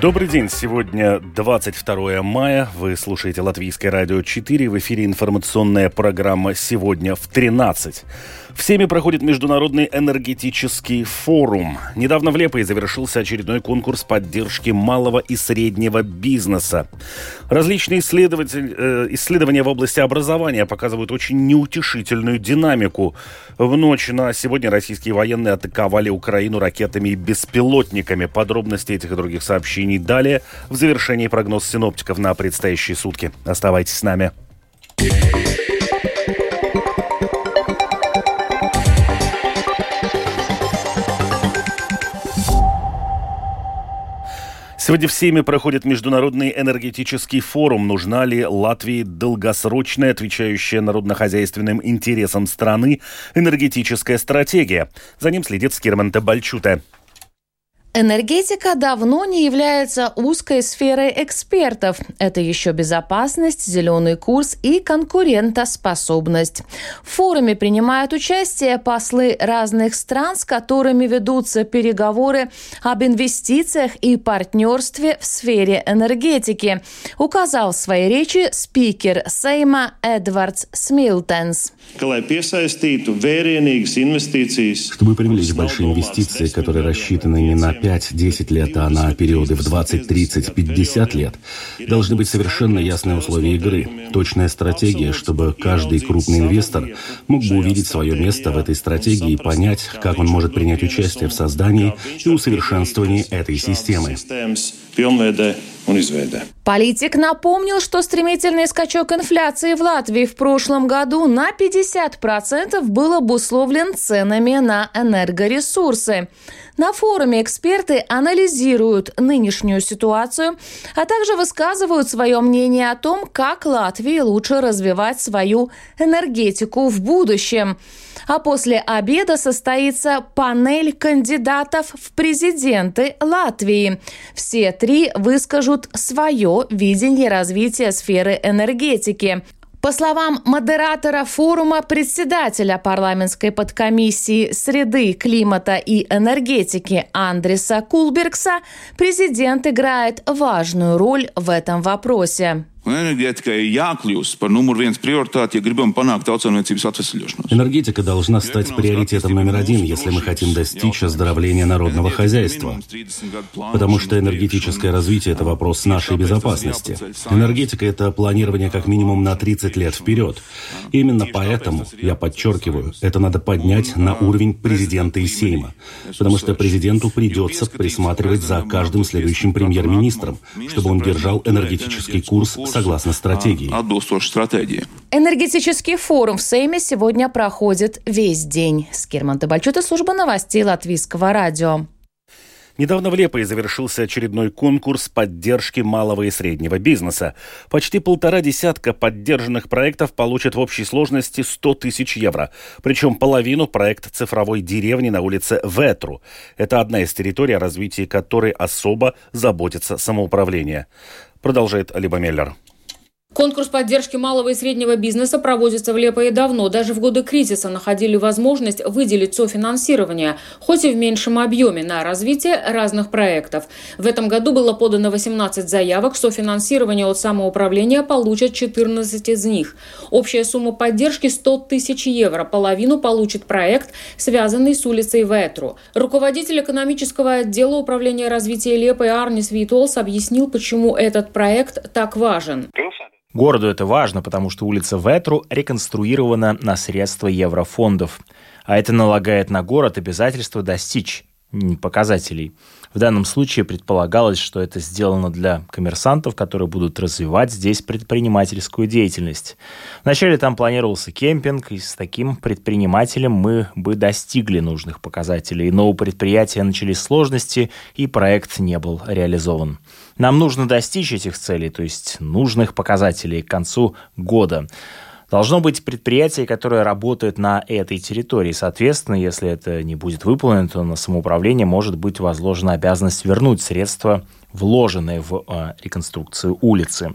Добрый день. Сегодня 22 мая. Вы слушаете Латвийское радио 4. В эфире информационная программа «Сегодня в 13». Всеми проходит Международный энергетический форум. Недавно в Лепое завершился очередной конкурс поддержки малого и среднего бизнеса. Различные э, исследования в области образования показывают очень неутешительную динамику. В ночь на сегодня российские военные атаковали Украину ракетами и беспилотниками. Подробности этих и других сообщений далее в завершении прогноз синоптиков на предстоящие сутки. Оставайтесь с нами. Сегодня в Сейме проходит Международный энергетический форум. Нужна ли Латвии долгосрочная, отвечающая народно-хозяйственным интересам страны, энергетическая стратегия? За ним следит Скирман Табальчута. Энергетика давно не является узкой сферой экспертов. Это еще безопасность, зеленый курс и конкурентоспособность. В форуме принимают участие послы разных стран, с которыми ведутся переговоры об инвестициях и партнерстве в сфере энергетики, указал в своей речи спикер Сейма Эдвардс Смилтенс. Чтобы привлечь большие инвестиции, которые рассчитаны не на 5-10 лет, а на периоды в 20, 30, 50 лет, должны быть совершенно ясные условия игры, точная стратегия, чтобы каждый крупный инвестор мог бы увидеть свое место в этой стратегии и понять, как он может принять участие в создании и усовершенствовании этой системы. Политик напомнил, что стремительный скачок инфляции в Латвии в прошлом году на 50% был обусловлен ценами на энергоресурсы. На форуме эксперты анализируют нынешнюю ситуацию, а также высказывают свое мнение о том, как Латвии лучше развивать свою энергетику в будущем. А после обеда состоится панель кандидатов в президенты Латвии. Все три выскажут свое видение развития сферы энергетики. По словам модератора форума, председателя парламентской подкомиссии среды, климата и энергетики Андреса Кулбергса, президент играет важную роль в этом вопросе. Enerģētikai jākļūst par numur viens приоритет, panākt tautsāniecības atvesļošanos. Энергетика должна стать приоритетом номер один, если мы хотим достичь оздоровления народного хозяйства. Потому что энергетическое развитие – это вопрос нашей безопасности. Энергетика – это планирование как минимум на 30 лет вперед. Именно поэтому, я подчеркиваю, это надо поднять на уровень президента и Сейма. Потому что президенту придется присматривать за каждым следующим премьер-министром, чтобы он держал энергетический курс согласно стратегии. Энергетический форум в Сейме сегодня проходит весь день. Скирман Табальчута, служба новостей Латвийского радио. Недавно в Лепое завершился очередной конкурс поддержки малого и среднего бизнеса. Почти полтора десятка поддержанных проектов получат в общей сложности 100 тысяч евро. Причем половину проект цифровой деревни на улице Ветру. Это одна из территорий, о развитии которой особо заботится самоуправление. Продолжает Алиба Меллер. Конкурс поддержки малого и среднего бизнеса проводится в Лепое давно. Даже в годы кризиса находили возможность выделить софинансирование, хоть и в меньшем объеме, на развитие разных проектов. В этом году было подано 18 заявок. Софинансирование от самоуправления получат 14 из них. Общая сумма поддержки 100 тысяч евро. Половину получит проект, связанный с улицей Ветру. Руководитель экономического отдела управления развития Лепы Арнис Витолс объяснил, почему этот проект так важен. Городу это важно, потому что улица Ветру реконструирована на средства еврофондов. А это налагает на город обязательство достичь показателей. В данном случае предполагалось, что это сделано для коммерсантов, которые будут развивать здесь предпринимательскую деятельность. Вначале там планировался кемпинг, и с таким предпринимателем мы бы достигли нужных показателей, но у предприятия начались сложности, и проект не был реализован. Нам нужно достичь этих целей, то есть нужных показателей к концу года. Должно быть предприятие, которое работает на этой территории. Соответственно, если это не будет выполнено, то на самоуправление может быть возложена обязанность вернуть средства, вложенные в э, реконструкцию улицы.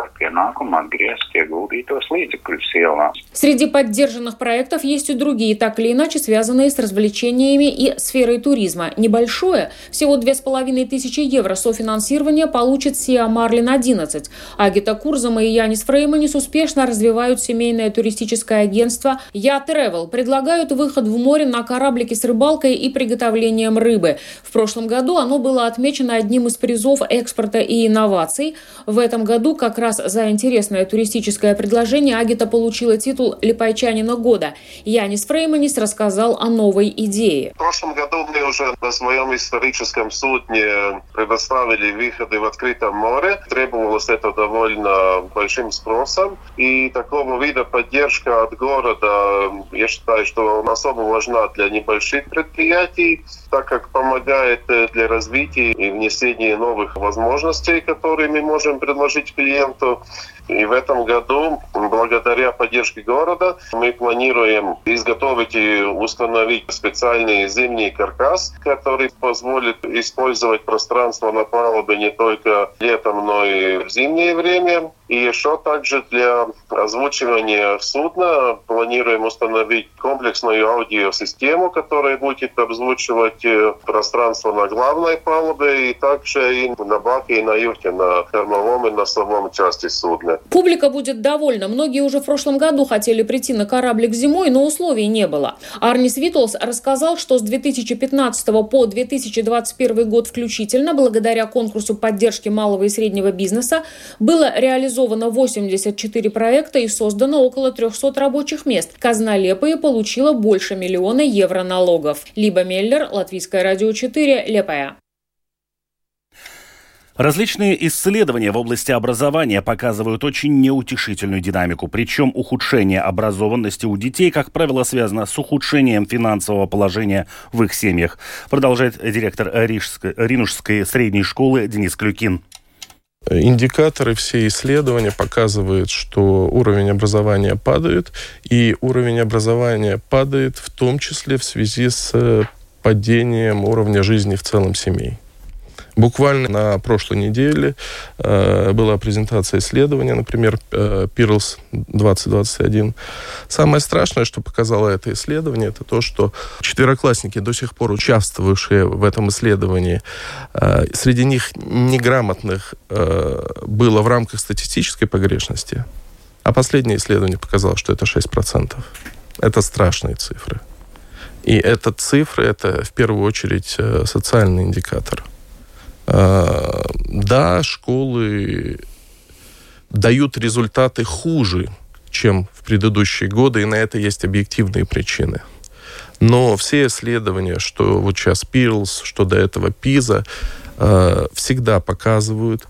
Par pienākumu atgriezt ieguldītos līdzekļus ielās. Среди поддержанных проектов есть и другие, так или иначе связанные с развлечениями и сферой туризма. Небольшое, всего 2500 евро софинансирования получит Сиа Марлин 11. Агита Курзама и Янис Фрейманис успешно развивают семейное туристическое агентство Я Travel. Предлагают выход в море на кораблике с рыбалкой и приготовлением рыбы. В прошлом году оно было отмечено одним из призов экспорта и инноваций. В этом году как раз за интересное туристическое предложение Агита получила титул «Липайчанина года». Янис Фрейманис рассказал о новой идее. В прошлом году мы уже на своем историческом судне предоставили выходы в открытом море. Требовалось это довольно большим спросом. И такого вида поддержка от города, я считаю, что особо важна для небольших предприятий, так как помогает для развития и внесения новых возможностей, которые мы можем предложить Portanto, И в этом году, благодаря поддержке города, мы планируем изготовить и установить специальный зимний каркас, который позволит использовать пространство на палубе не только летом, но и в зимнее время. И еще также для озвучивания судна планируем установить комплексную аудиосистему, которая будет обзвучивать пространство на главной палубе и также и на баке, и на юте, на кормовом и носовом части судна. Публика будет довольна. Многие уже в прошлом году хотели прийти на кораблик зимой, но условий не было. Арнис Витлс рассказал, что с 2015 по 2021 год включительно, благодаря конкурсу поддержки малого и среднего бизнеса, было реализовано 84 проекта и создано около 300 рабочих мест. Казна Лепые получила больше миллиона евро налогов. Либо Меллер, Латвийское радио 4, Лепая. Различные исследования в области образования показывают очень неутешительную динамику. Причем ухудшение образованности у детей, как правило, связано с ухудшением финансового положения в их семьях. Продолжает директор Рижской, Ринушской средней школы Денис Клюкин. Индикаторы, все исследования показывают, что уровень образования падает, и уровень образования падает в том числе в связи с падением уровня жизни в целом семей. Буквально на прошлой неделе э, была презентация исследования, например, э, Pearls 2021. Самое страшное, что показало это исследование, это то, что четвероклассники, до сих пор участвовавшие в этом исследовании, э, среди них неграмотных э, было в рамках статистической погрешности, а последнее исследование показало, что это 6%. Это страшные цифры. И это цифры, это в первую очередь э, социальный индикатор. Э, да, школы дают результаты хуже, чем в предыдущие годы, и на это есть объективные причины. Но все исследования, что вот сейчас Пирлс, что до этого ПИЗа, э, всегда показывают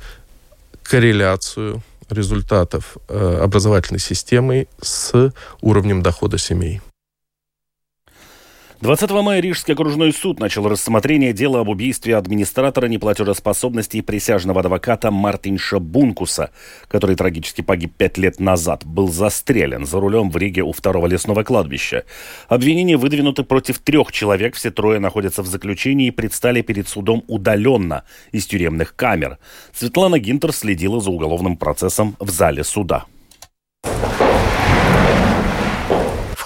корреляцию результатов э, образовательной системы с уровнем дохода семей. 20 мая Рижский окружной суд начал рассмотрение дела об убийстве администратора неплатежеспособности и присяжного адвоката Мартинша Бункуса, который трагически погиб пять лет назад, был застрелен за рулем в Риге у второго лесного кладбища. Обвинения выдвинуты против трех человек, все трое находятся в заключении и предстали перед судом удаленно из тюремных камер. Светлана Гинтер следила за уголовным процессом в зале суда.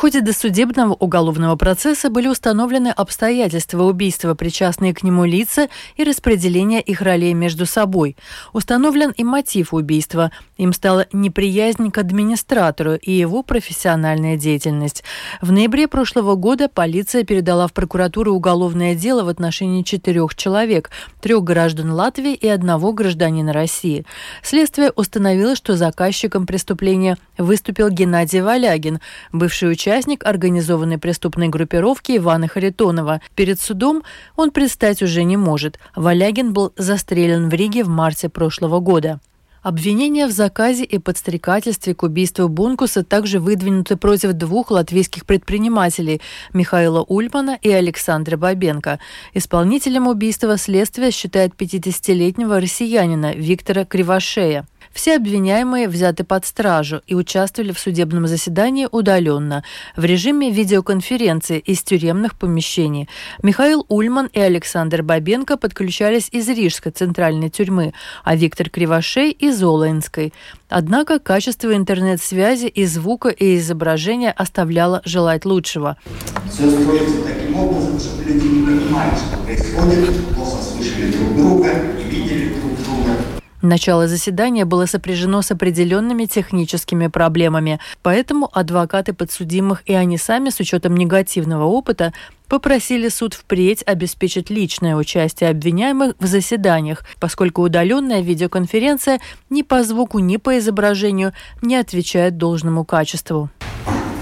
Ходе досудебного уголовного процесса были установлены обстоятельства убийства, причастные к нему лица и распределения их ролей между собой. Установлен и мотив убийства. Им стала неприязнь к администратору и его профессиональная деятельность. В ноябре прошлого года полиция передала в прокуратуру уголовное дело в отношении четырех человек, трех граждан Латвии и одного гражданина России. Следствие установило, что заказчиком преступления выступил Геннадий Валягин, бывший участник участник организованной преступной группировки Ивана Харитонова. Перед судом он предстать уже не может. Валягин был застрелен в Риге в марте прошлого года. Обвинения в заказе и подстрекательстве к убийству Бункуса также выдвинуты против двух латвийских предпринимателей – Михаила Ульмана и Александра Бабенко. Исполнителем убийства следствие считает 50-летнего россиянина Виктора Кривошея. Все обвиняемые взяты под стражу и участвовали в судебном заседании удаленно, в режиме видеоконференции из тюремных помещений. Михаил Ульман и Александр Бабенко подключались из Рижской центральной тюрьмы, а Виктор Кривошей – из Олаинской. Однако качество интернет-связи и звука, и изображения оставляло желать лучшего. Все строится таким образом, чтобы люди не понимали, что происходит, плохо слышали друг друга, не видели друг. Начало заседания было сопряжено с определенными техническими проблемами, поэтому адвокаты подсудимых и они сами с учетом негативного опыта попросили суд впредь обеспечить личное участие обвиняемых в заседаниях, поскольку удаленная видеоконференция ни по звуку, ни по изображению не отвечает должному качеству.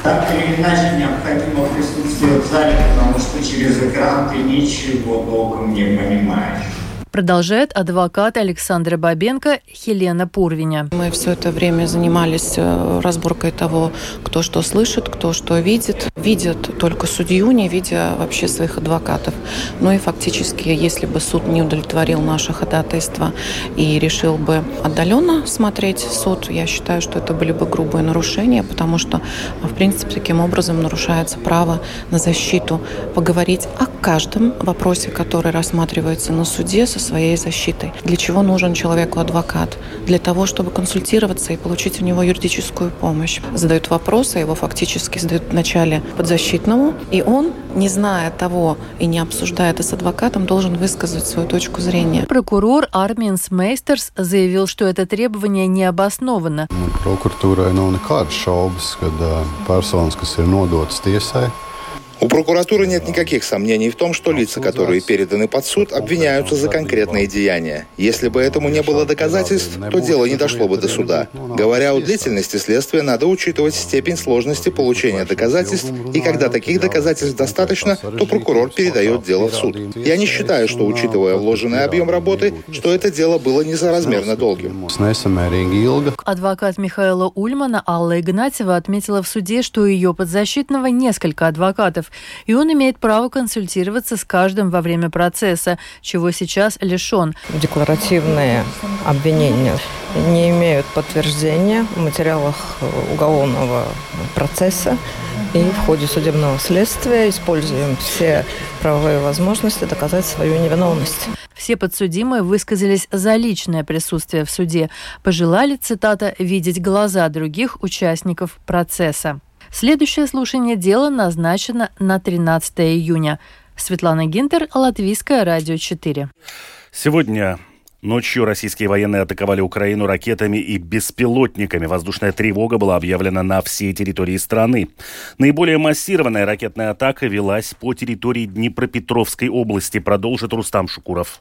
Так или иначе необходимо присутствие в зале, потому что через экран ты ничего толком не понимаешь продолжает адвокат Александра Бабенко Хелена Пурвиня. Мы все это время занимались э, разборкой того, кто что слышит, кто что видит. Видят только судью, не видя вообще своих адвокатов. Ну и фактически, если бы суд не удовлетворил наше ходатайство и решил бы отдаленно смотреть суд, я считаю, что это были бы грубые нарушения, потому что, в принципе, таким образом нарушается право на защиту поговорить о каждом вопросе, который рассматривается на суде со своей защитой. Для чего нужен человеку адвокат? Для того, чтобы консультироваться и получить у него юридическую помощь. Задают вопросы, его фактически задают вначале подзащитному, и он, не зная того и не обсуждая это с адвокатом, должен высказать свою точку зрения. Прокурор Арминс Мейстерс заявил, что это требование не обосновано. Прокуратуrai nav nekādas šaubas, ka personas, kas ir nodotas tiesai, у прокуратуры нет никаких сомнений в том, что лица, которые переданы под суд, обвиняются за конкретные деяния. Если бы этому не было доказательств, то дело не дошло бы до суда. Говоря о длительности следствия, надо учитывать степень сложности получения доказательств, и когда таких доказательств достаточно, то прокурор передает дело в суд. Я не считаю, что, учитывая вложенный объем работы, что это дело было несоразмерно долгим. Адвокат Михаила Ульмана Алла Игнатьева отметила в суде, что у ее подзащитного несколько адвокатов, и он имеет право консультироваться с каждым во время процесса, чего сейчас лишен. Декларативные обвинения не имеют подтверждения в материалах уголовного процесса. И в ходе судебного следствия используем все правовые возможности доказать свою невиновность. Все подсудимые высказались за личное присутствие в суде. Пожелали, цитата, «видеть глаза других участников процесса». Следующее слушание дела назначено на 13 июня. Светлана Гинтер, Латвийское радио 4. Сегодня Ночью российские военные атаковали Украину ракетами и беспилотниками. Воздушная тревога была объявлена на всей территории страны. Наиболее массированная ракетная атака велась по территории Днепропетровской области, продолжит Рустам Шукуров.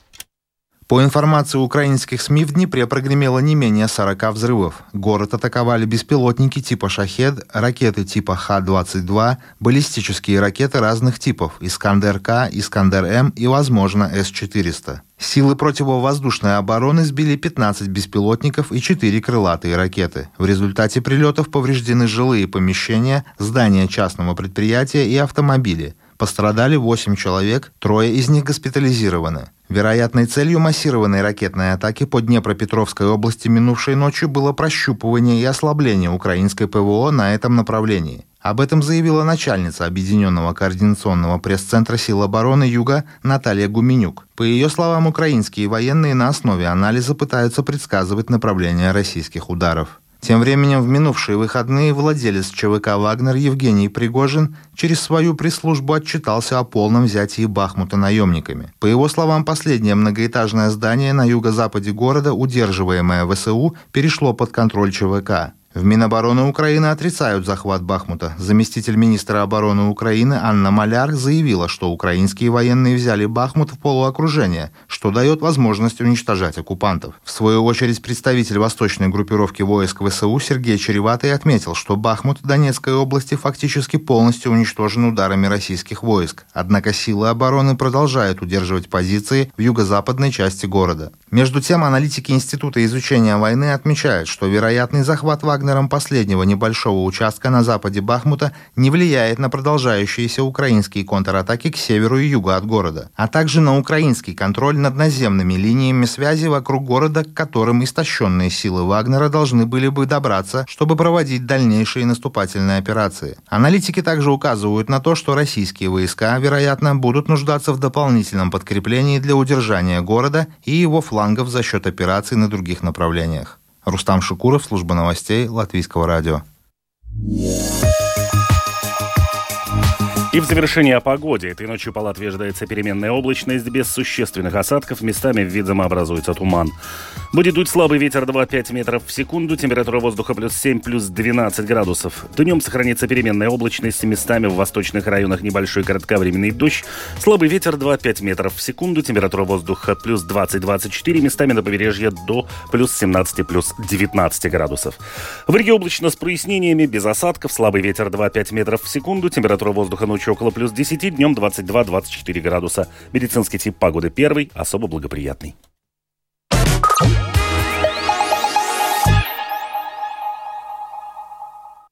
По информации украинских СМИ, в Днепре прогремело не менее 40 взрывов. Город атаковали беспилотники типа «Шахед», ракеты типа Х-22, баллистические ракеты разных типов «Искандер-К», «Искандер-М» и, возможно, С-400. Силы противовоздушной обороны сбили 15 беспилотников и 4 крылатые ракеты. В результате прилетов повреждены жилые помещения, здания частного предприятия и автомобили. Пострадали 8 человек, трое из них госпитализированы. Вероятной целью массированной ракетной атаки по Днепропетровской области минувшей ночью было прощупывание и ослабление украинской ПВО на этом направлении. Об этом заявила начальница Объединенного координационного пресс-центра сил обороны Юга Наталья Гуменюк. По ее словам, украинские военные на основе анализа пытаются предсказывать направление российских ударов. Тем временем в минувшие выходные владелец ЧВК «Вагнер» Евгений Пригожин через свою пресс-службу отчитался о полном взятии Бахмута наемниками. По его словам, последнее многоэтажное здание на юго-западе города, удерживаемое ВСУ, перешло под контроль ЧВК. В Минобороны Украины отрицают захват Бахмута. Заместитель министра обороны Украины Анна Маляр заявила, что украинские военные взяли Бахмут в полуокружение, что дает возможность уничтожать оккупантов. В свою очередь представитель восточной группировки войск ВСУ Сергей Череватый отметил, что Бахмут Донецкой области фактически полностью уничтожен ударами российских войск. Однако силы обороны продолжают удерживать позиции в юго-западной части города. Между тем, аналитики Института изучения войны отмечают, что вероятный захват Вагнера Вагнером последнего небольшого участка на западе Бахмута не влияет на продолжающиеся украинские контратаки к северу и югу от города, а также на украинский контроль над наземными линиями связи вокруг города, к которым истощенные силы Вагнера должны были бы добраться, чтобы проводить дальнейшие наступательные операции. Аналитики также указывают на то, что российские войска, вероятно, будут нуждаться в дополнительном подкреплении для удержания города и его флангов за счет операций на других направлениях. Рустам Шукуров, служба новостей Латвийского радио. И в завершении о погоде. Этой ночью по Латвии ожидается переменная облачность без существенных осадков. Местами, видимо, образуется туман. Будет дуть слабый ветер 2-5 метров в секунду. Температура воздуха плюс 7, плюс 12 градусов. Днем сохранится переменная облачность. Местами в восточных районах небольшой кратковременный дождь. Слабый ветер 2-5 метров в секунду. Температура воздуха плюс 20-24. Местами на побережье до плюс 17, плюс 19 градусов. В Риге облачно с прояснениями, без осадков. Слабый ветер 2-5 метров в секунду. Температура воздуха ночью ночью около плюс 10, днем 22-24 градуса. Медицинский тип погоды первый, особо благоприятный.